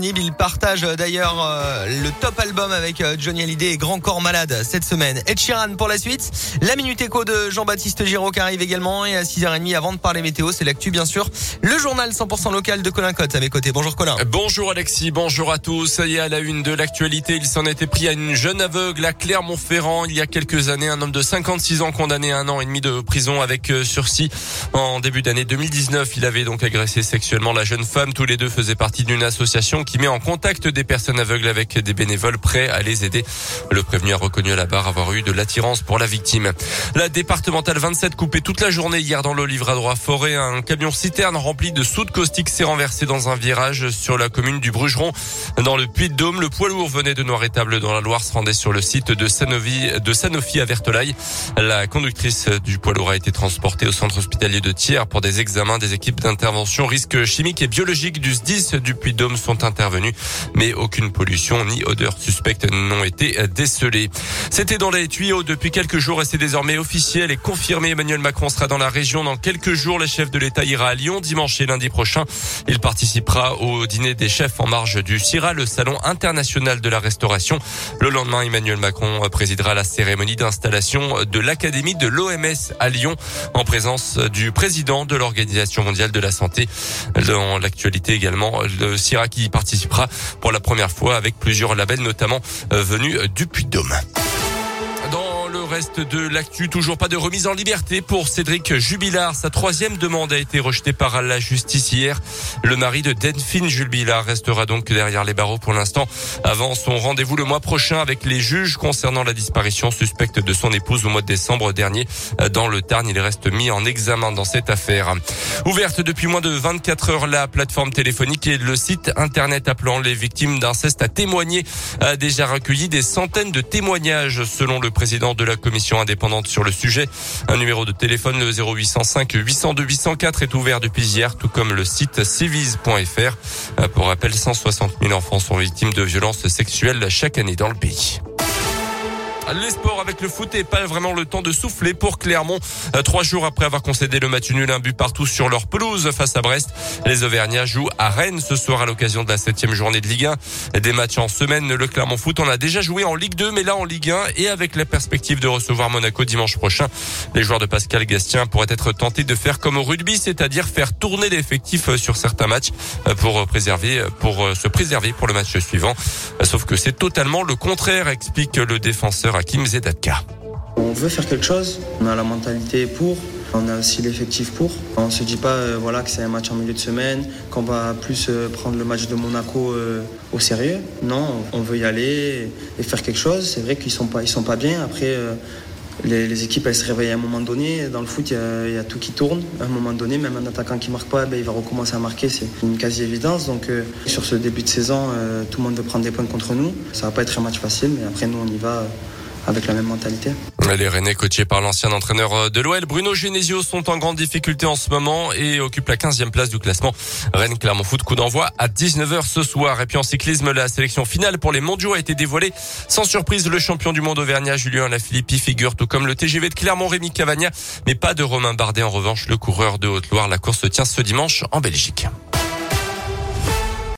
Il partage euh, d'ailleurs euh, le top album avec euh, Johnny Hallyday et Grand Corps Malade cette semaine. Ed Sheeran pour la suite. La Minute Écho de Jean-Baptiste Giraud qui arrive également. Et à 6h30 avant de parler météo, c'est l'actu bien sûr. Le journal 100% local de Colin Cotte à mes côtés. Bonjour Colin. Bonjour Alexis, bonjour à tous. Ça à la une de l'actualité, il s'en était pris à une jeune aveugle à Clermont-Ferrand. Il y a quelques années, un homme de 56 ans condamné à un an et demi de prison avec sursis. En début d'année 2019, il avait donc agressé sexuellement la jeune femme. Tous les deux faisaient partie d'une association qui met en contact des personnes aveugles avec des bénévoles prêts à les aider. Le prévenu a reconnu à la barre avoir eu de l'attirance pour la victime. La départementale 27 coupée toute la journée hier dans le livre à droit forêt. Un camion citerne rempli de soude caustique s'est renversé dans un virage sur la commune du Brugeron. Dans le Puy-de-Dôme, le poids lourd venait de Noir-Étable dans la Loire, se rendait sur le site de Sanofi, de Sanofi à Vertolaye. La conductrice du poids lourd a été transportée au centre hospitalier de Thiers pour des examens. Des équipes d'intervention risques chimiques et biologiques du SDIS du Puy-de-Dôme sont intervenues mais aucune pollution ni odeur suspecte n'ont été décelées. C'était dans les tuyaux depuis quelques jours et c'est désormais officiel et confirmé. Emmanuel Macron sera dans la région dans quelques jours. Le chef de l'État ira à Lyon dimanche et lundi prochain. Il participera au dîner des chefs en marge du CIRA, le salon international de la restauration. Le lendemain, Emmanuel Macron présidera la cérémonie d'installation de l'Académie de l'OMS à Lyon en présence du président de l'Organisation mondiale de la santé. Dans l'actualité également, le CIRA qui participera pour la première fois avec plusieurs labels, notamment euh, venus du Puy-de-Dôme reste de l'actu, toujours pas de remise en liberté pour Cédric Jubilard. Sa troisième demande a été rejetée par la justice hier. Le mari de Delphine Jubilard restera donc derrière les barreaux pour l'instant avant son rendez-vous le mois prochain avec les juges concernant la disparition suspecte de son épouse au mois de décembre dernier dans le Tarn. Il reste mis en examen dans cette affaire. Ouverte depuis moins de 24 heures, la plateforme téléphonique et le site internet appelant les victimes d'inceste à témoigner a déjà recueilli des centaines de témoignages selon le président de la commission indépendante sur le sujet. Un numéro de téléphone, le 0805 802 804 est ouvert depuis hier, tout comme le site civis.fr. Pour rappel, 160 000 enfants sont victimes de violences sexuelles chaque année dans le pays. Les sports avec le foot et pas vraiment le temps de souffler pour Clermont. Euh, trois jours après avoir concédé le match nul, un but partout sur leur pelouse face à Brest. Les Auvergnats jouent à Rennes ce soir à l'occasion de la septième journée de Ligue 1. Des matchs en semaine, le Clermont Foot en a déjà joué en Ligue 2, mais là en Ligue 1 et avec la perspective de recevoir Monaco dimanche prochain. Les joueurs de Pascal Gastien pourraient être tentés de faire comme au rugby, c'est-à-dire faire tourner l'effectif sur certains matchs euh, pour préserver, pour euh, se préserver pour le match suivant. Sauf que c'est totalement le contraire, explique le défenseur On veut faire quelque chose, on a la mentalité pour, on a aussi l'effectif pour. On se dit pas euh, voilà que c'est un match en milieu de semaine, qu'on va plus euh, prendre le match de Monaco euh, au sérieux. Non, on veut y aller et faire quelque chose. C'est vrai qu'ils sont pas sont pas bien. Après les, équipes elles se réveillent à un moment donné. Dans le foot, il y, a tout qui tourne. À un moment donné, même un attaquant qui marque pas, ben, il va recommencer à marquer. C'est une quasi-évidence. Donc, sur ce début de saison, tout le monde veut prendre des points contre nous. Ça va pas être un match facile, mais après, nous, on y va avec la même mentalité. Les Rennais, coachés par l'ancien entraîneur de l'OL, Bruno Genesio, sont en grande difficulté en ce moment et occupent la 15e place du classement. Rennes Clermont Foot, coup d'envoi à 19h ce soir. Et puis en cyclisme, la sélection finale pour les mondiaux a été dévoilée. Sans surprise, le champion du monde auvergnat, Julien Lafilippi, figure tout comme le TGV de Clermont, Rémi Cavagna, mais pas de Romain Bardet. En revanche, le coureur de Haute-Loire, la course se tient ce dimanche en Belgique.